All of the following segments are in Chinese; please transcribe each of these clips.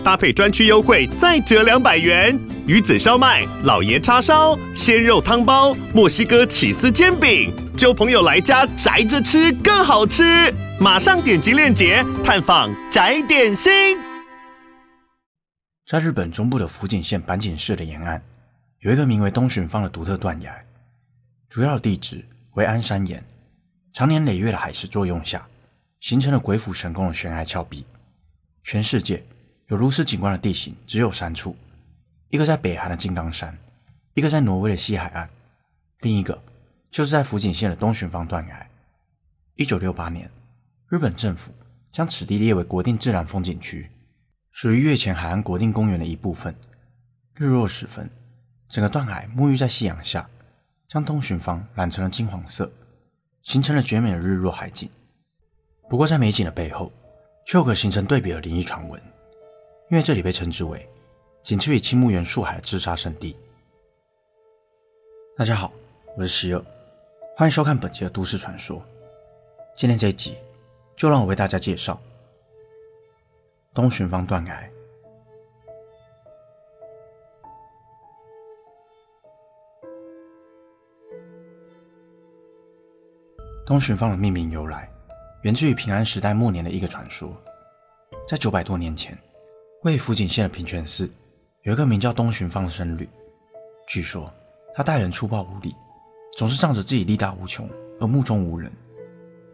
搭配专区优惠再折两百元。鱼子烧麦、老爷叉烧、鲜肉汤包、墨西哥起司煎饼，揪朋友来家宅着吃更好吃。马上点击链接探访宅点心。在日本中部的福井县坂井市的沿岸，有一个名为东寻坊的独特断崖，主要地质为安山岩，长年累月的海蚀作用下，形成了鬼斧神工的悬崖峭壁。全世界有如此景观的地形只有三处，一个在北韩的金刚山，一个在挪威的西海岸，另一个就是在福井县的东寻坊断崖。一九六八年。日本政府将此地列为国定自然风景区，属于越前海岸国定公园的一部分。日落时分，整个断崖沐浴在夕阳下，将东寻坊染成了金黄色，形成了绝美的日落海景。不过，在美景的背后，却有个形成对比的灵异传闻，因为这里被称之为仅次于青木原树海的自杀圣地。大家好，我是希尔，欢迎收看本期的都市传说。今天这一集。就让我为大家介绍东寻坊断崖。东寻坊的命名由来，源自于平安时代末年的一个传说。在九百多年前，位于福井县的平泉寺，有一个名叫东寻坊的僧侣。据说他待人粗暴无礼，总是仗着自己力大无穷而目中无人。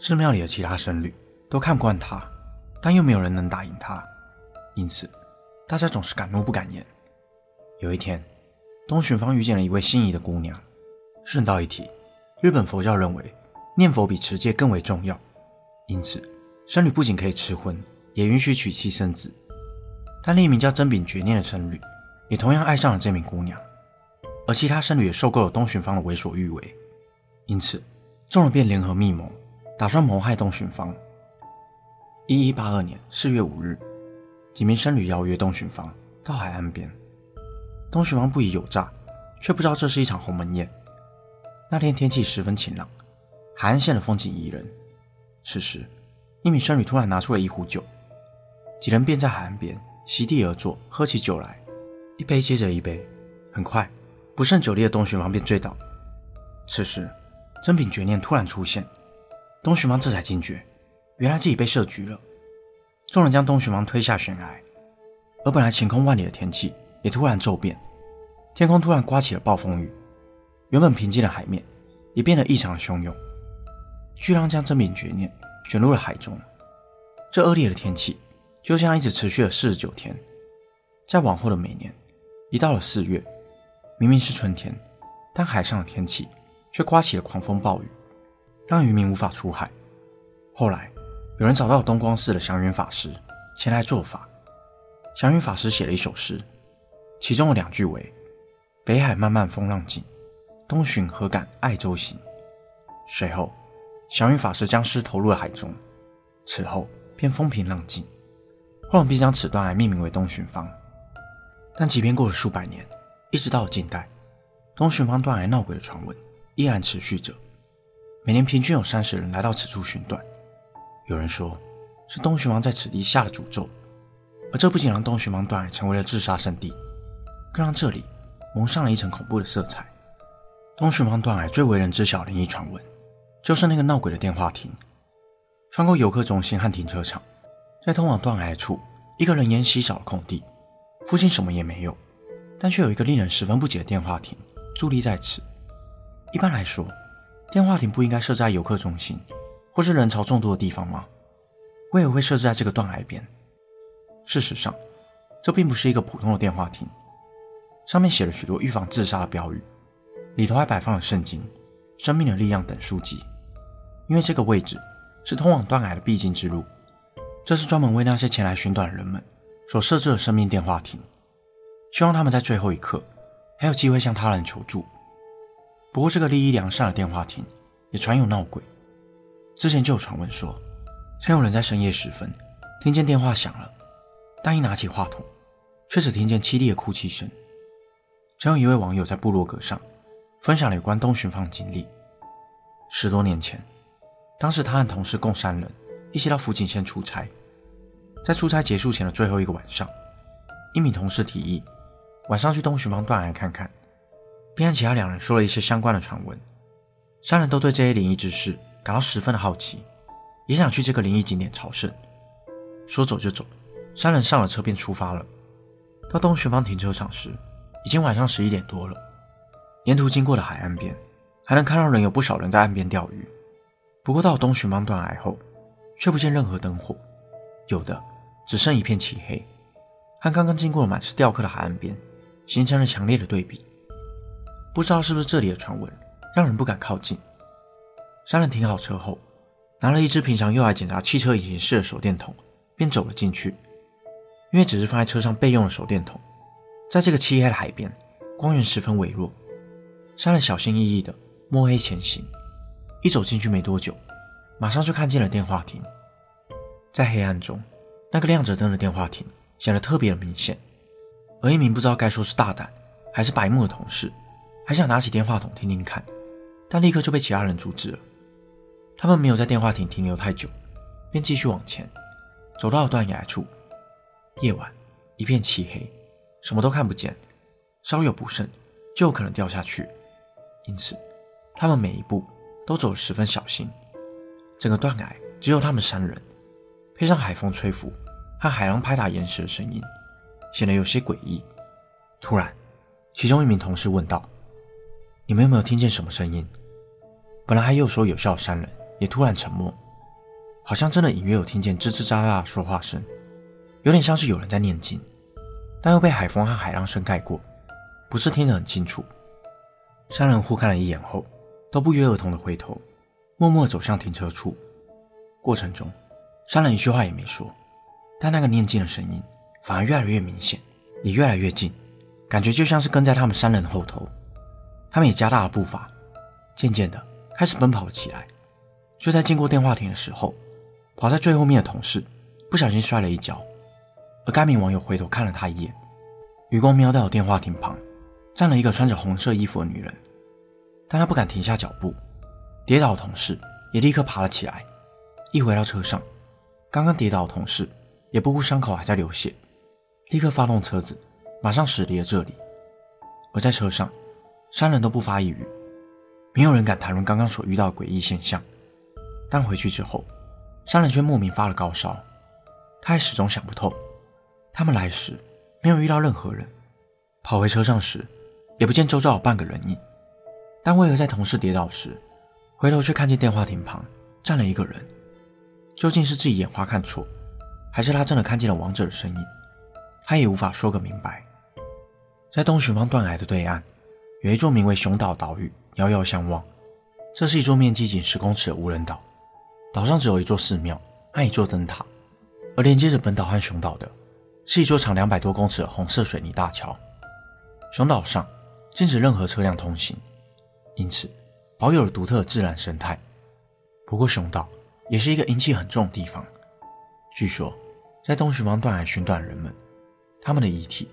寺庙里的其他僧侣。都看不惯他，但又没有人能打赢他，因此大家总是敢怒不敢言。有一天，东寻方遇见了一位心仪的姑娘。顺道一提，日本佛教认为念佛比持戒更为重要，因此僧侣不仅可以吃荤，也允许娶妻生子。但另一名叫真柄绝念的僧侣也同样爱上了这名姑娘，而其他僧侣也受够了东寻方的为所欲为，因此众人便联合密谋，打算谋害东寻方。一一八二年四月五日，几名僧侣邀约东寻方到海岸边。东寻方不疑有诈，却不知道这是一场鸿门宴。那天天气十分晴朗，海岸线的风景宜人。此时，一名僧侣突然拿出了一壶酒，几人便在海岸边席地而坐，喝起酒来，一杯接着一杯。很快，不胜酒力的东寻王便醉倒。此时，真品绝念突然出现，东寻王这才惊觉。原来自己被设局了，众人将东寻王推下悬崖，而本来晴空万里的天气也突然骤变，天空突然刮起了暴风雨，原本平静的海面也变得异常的汹涌，巨浪将真品绝念卷入了海中。这恶劣的天气就这样一直持续了四十九天，在往后的每年，一到了四月，明明是春天，但海上的天气却刮起了狂风暴雨，让渔民无法出海。后来。有人找到了东光寺的祥云法师前来做法。祥云法师写了一首诗，其中的两句为：“北海漫漫风浪静，东巡何敢爱舟行。”随后，祥云法师将诗投入了海中，此后便风平浪静。后人便将此段来命名为东寻坊。但即便过了数百年，一直到了近代，东寻坊断崖闹鬼的传闻依然持续着。每年平均有三十人来到此处寻短。有人说，是东寻坊在此地下了诅咒，而这不仅让东寻坊断崖成为了自杀圣地，更让这里蒙上了一层恐怖的色彩。东寻坊断崖最为人知晓的灵异传闻，就是那个闹鬼的电话亭。穿过游客中心和停车场，在通往断崖处一个人烟稀少的空地，附近什么也没有，但却有一个令人十分不解的电话亭伫立在此。一般来说，电话亭不应该设在游客中心。或是人潮众多的地方吗？为何会设置在这个断崖边？事实上，这并不是一个普通的电话亭，上面写了许多预防自杀的标语，里头还摆放了圣经、生命的力量等书籍。因为这个位置是通往断崖的必经之路，这是专门为那些前来寻短的人们所设置的生命电话亭，希望他们在最后一刻还有机会向他人求助。不过，这个利益良善的电话亭也传有闹鬼。之前就有传闻说，曾有人在深夜时分听见电话响了，但一拿起话筒，却只听见凄厉的哭泣声。曾有一位网友在部落格上分享了有关东寻访经历。十多年前，当时他和同事共三人一起到福井县出差，在出差结束前的最后一个晚上，一名同事提议晚上去东寻芳断崖看看，并和其他两人说了一些相关的传闻。三人都对这些灵异之事感到十分的好奇，也想去这个灵异景点朝圣。说走就走，三人上了车便出发了。到东寻芳停车场时，已经晚上十一点多了。沿途经过的海岸边，还能看到仍有不少人在岸边钓鱼。不过到东寻芳断崖后，却不见任何灯火，有的只剩一片漆黑，和刚刚经过了满是雕刻的海岸边，形成了强烈的对比。不知道是不是这里的传闻，让人不敢靠近。三人停好车后，拿了一支平常用来检查汽车引擎室的手电筒，便走了进去。因为只是放在车上备用的手电筒，在这个漆黑的海边，光源十分微弱。三人小心翼翼地摸黑前行，一走进去没多久，马上就看见了电话亭。在黑暗中，那个亮着灯的电话亭显得特别的明显。而一名不知道该说是大胆还是白目的同事，还想拿起电话筒听听看，但立刻就被其他人阻止了。他们没有在电话亭停留太久，便继续往前，走到了断崖处。夜晚一片漆黑，什么都看不见，稍有不慎就有可能掉下去。因此，他们每一步都走得十分小心。整个断崖只有他们三人，配上海风吹拂和海浪拍打岩石的声音，显得有些诡异。突然，其中一名同事问道：“你们有没有听见什么声音？”本来还有说有笑的三人也突然沉默，好像真的隐约有听见吱吱喳喳的说话声。有点像是有人在念经，但又被海风和海浪声盖过，不是听得很清楚。三人互看了一眼后，都不约而同的回头，默默走向停车处。过程中，三人一句话也没说，但那个念经的声音反而越来越明显，也越来越近，感觉就像是跟在他们三人的后头。他们也加大了步伐，渐渐的开始奔跑了起来。就在经过电话亭的时候，跑在最后面的同事不小心摔了一跤。而该名网友回头看了他一眼，余光瞄到了电话亭旁站了一个穿着红色衣服的女人，但他不敢停下脚步。跌倒的同事也立刻爬了起来，一回到车上，刚刚跌倒的同事也不顾伤口还在流血，立刻发动车子，马上驶离了这里。而在车上，三人都不发一语，没有人敢谈论刚刚所遇到的诡异现象。但回去之后，三人却莫名发了高烧，他还始终想不透。他们来时没有遇到任何人，跑回车上时也不见周遭有半个人影，但为何在同事跌倒时，回头却看见电话亭旁站了一个人？究竟是自己眼花看错，还是他真的看见了王者的身影？他也无法说个明白。在东寻方断崖的对岸，有一座名为熊岛岛屿，遥遥相望。这是一座面积仅十公尺的无人岛，岛上只有一座寺庙和一座灯塔，而连接着本岛和熊岛的。是一座长两百多公尺的红色水泥大桥，熊岛上禁止任何车辆通行，因此保有了独特的自然生态。不过，熊岛也是一个阴气很重的地方。据说，在东寻芳断海寻短的人们，他们的遗体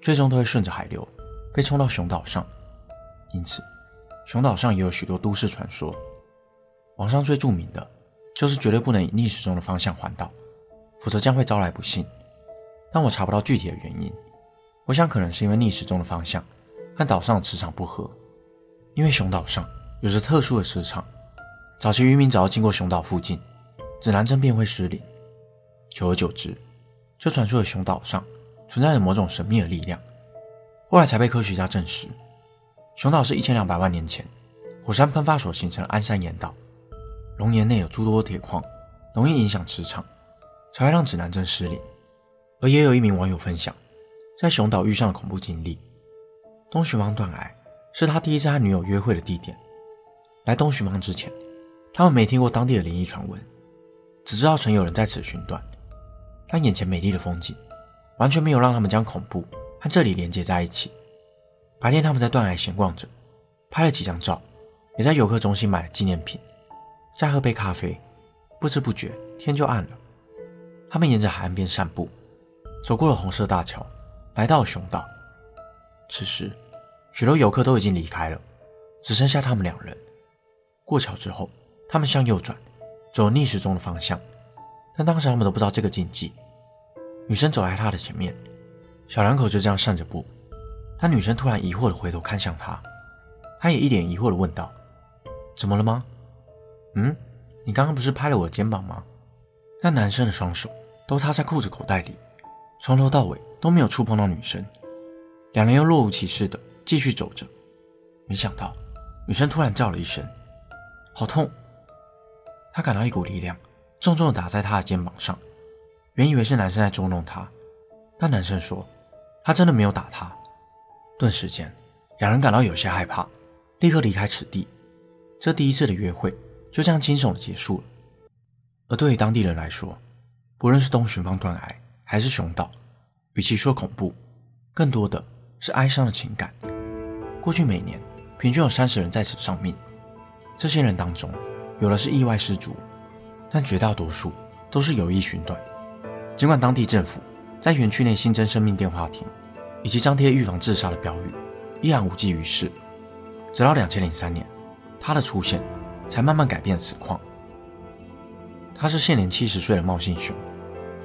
最终都会顺着海流被冲到熊岛上，因此，熊岛上也有许多都市传说。网上最著名的就是绝对不能以逆时钟的方向环岛，否则将会招来不幸。但我查不到具体的原因，我想可能是因为逆时钟的方向和岛上的磁场不合。因为熊岛上有着特殊的磁场，早期渔民只要经过熊岛附近，指南针便会失灵。久而久之，就传出了熊岛上存在着某种神秘的力量。后来才被科学家证实，熊岛是一千两百万年前火山喷发所形成的安山岩岛，熔岩内有诸多铁矿，容易影响磁场，才会让指南针失灵。而也有一名网友分享，在熊岛遇上的恐怖经历。东寻芳断崖是他第一次和女友约会的地点。来东寻芳之前，他们没听过当地的灵异传闻，只知道曾有人在此寻短。但眼前美丽的风景，完全没有让他们将恐怖和这里连接在一起。白天他们在断崖闲逛着，拍了几张照，也在游客中心买了纪念品。再喝杯咖啡，不知不觉天就暗了。他们沿着海岸边散步，走过了红色大桥，来到了熊岛。此时，许多游客都已经离开了，只剩下他们两人。过桥之后，他们向右转，走逆时钟的方向。但当时他们都不知道这个禁忌。女生走在他的前面，小两口就这样散着步。但女生突然疑惑地回头看向他，他也一脸疑惑地问道：“怎么了吗？”“嗯，你刚刚不是拍了我的肩膀吗？”但男生的双手都插在裤子口袋里，从头到尾都没有触碰到女生。两人又若无其事地继续走着。没想到，女生突然叫了一声：“好痛！”他感到一股力量重重地打在他的肩膀上，原以为是男生在捉弄他，但男生说他真的没有打他。顿时间，两人感到有些害怕，立刻离开此地。这第一次的约会就这样惊悚地结束了。而对于当地人来说，不论是东寻坊断崖还是熊岛，与其说恐怖，更多的是哀伤的情感。过去每年平均有三十人在此丧命，这些人当中，有的是意外失足，但绝大多数都是有意寻短。尽管当地政府在园区内新增生命电话亭，以及张贴预防自杀的标语，依然无济于事。直到两千零三年，他的出现才慢慢改变此况。他是现年七十岁的茂信雄，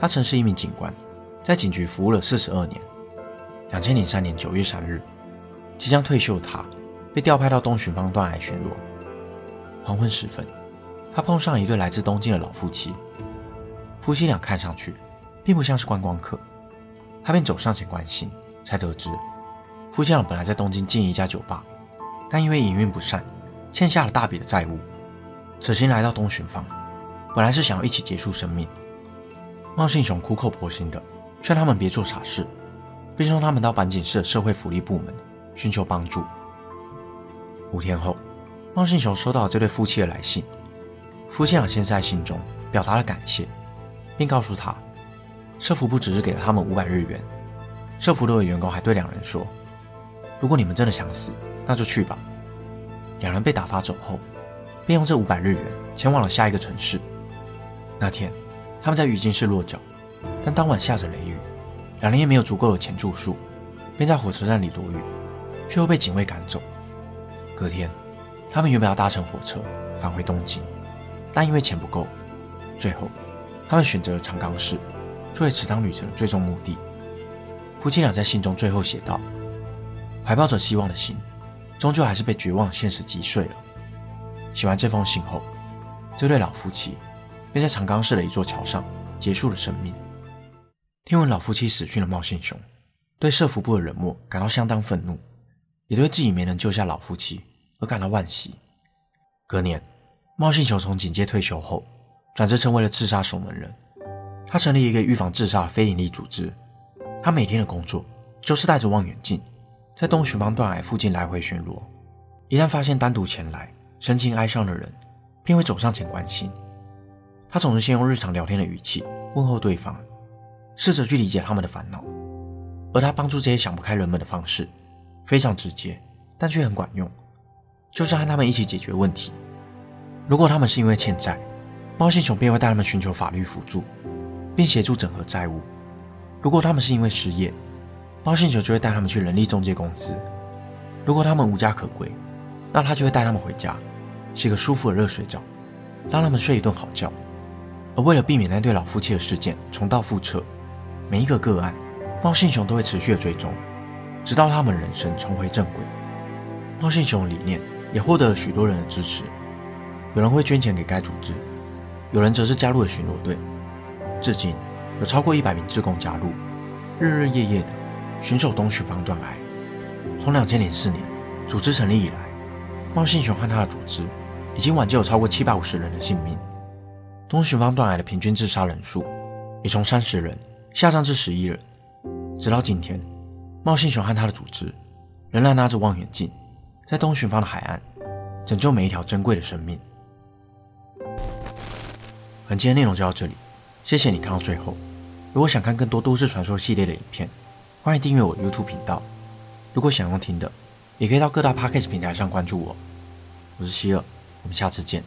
他曾是一名警官，在警局服务了四十二年。两千零三年九月三日，即将退休的他被调派到东寻坊断崖巡逻。黄昏时分，他碰上一对来自东京的老夫妻。夫妻俩看上去并不像是观光客，他便走上前关心，才得知夫妻俩本来在东京经营一家酒吧，但因为营运不善，欠下了大笔的债务，此行来到东寻坊。本来是想要一起结束生命，冒信雄苦口婆心的劝他们别做傻事，并送他们到坂井市的社会福利部门寻求帮助。五天后，冒信雄收到了这对夫妻的来信，夫妻俩先是在信中表达了感谢，并告诉他，社福部只是给了他们五百日元，社福的员工还对两人说，如果你们真的想死，那就去吧。两人被打发走后，便用这五百日元前往了下一个城市。那天，他们在鱼津市落脚，但当晚下着雷雨，两人也没有足够的钱住宿，便在火车站里躲雨，却又被警卫赶走。隔天，他们原本要搭乘火车返回东京，但因为钱不够，最后他们选择了长冈市作为此趟旅程的最终目的。夫妻俩在信中最后写道：“怀抱着希望的心，终究还是被绝望现实击碎了。”写完这封信后，这对老夫妻。便在长冈市的一座桥上结束了生命。听闻老夫妻死讯的茂信雄，对社福部的冷漠感到相当愤怒，也对自己没能救下老夫妻而感到惋惜。隔年，冒信球从警界退休后，转职成为了自杀守门人。他成立一个预防自杀非营利组织。他每天的工作就是带着望远镜，在东寻坊断崖附近来回巡逻。一旦发现单独前来、神情哀伤的人，便会走上前关心。他总是先用日常聊天的语气问候对方，试着去理解他们的烦恼。而他帮助这些想不开人们的方式非常直接，但却很管用，就是和他们一起解决问题。如果他们是因为欠债，猫信雄便会带他们寻求法律辅助，并协助整合债务；如果他们是因为失业，猫信雄就会带他们去人力中介公司；如果他们无家可归，那他就会带他们回家，洗个舒服的热水澡，让他们睡一顿好觉。而为了避免那对老夫妻的事件重蹈覆辙，每一个个案，猫信雄都会持续的追踪，直到他们人生重回正轨。猫信雄的理念也获得了许多人的支持，有人会捐钱给该组织，有人则是加入了巡逻队。至今，有超过一百名志工加入，日日夜夜的巡守东寻坊断崖。从两千零四年组织成立以来，冒信雄和他的组织已经挽救了超过七百五十人的性命。东寻坊断崖的平均自杀人数也从三十人下降至十一人，直到今天，冒信雄和他的组织仍然拿着望远镜，在东寻坊的海岸拯救每一条珍贵的生命。本期的内容就到这里，谢谢你看到最后。如果想看更多都市传说系列的影片，欢迎订阅我的 YouTube 频道。如果想要听的，也可以到各大 Podcast 平台上关注我。我是希尔，我们下次见。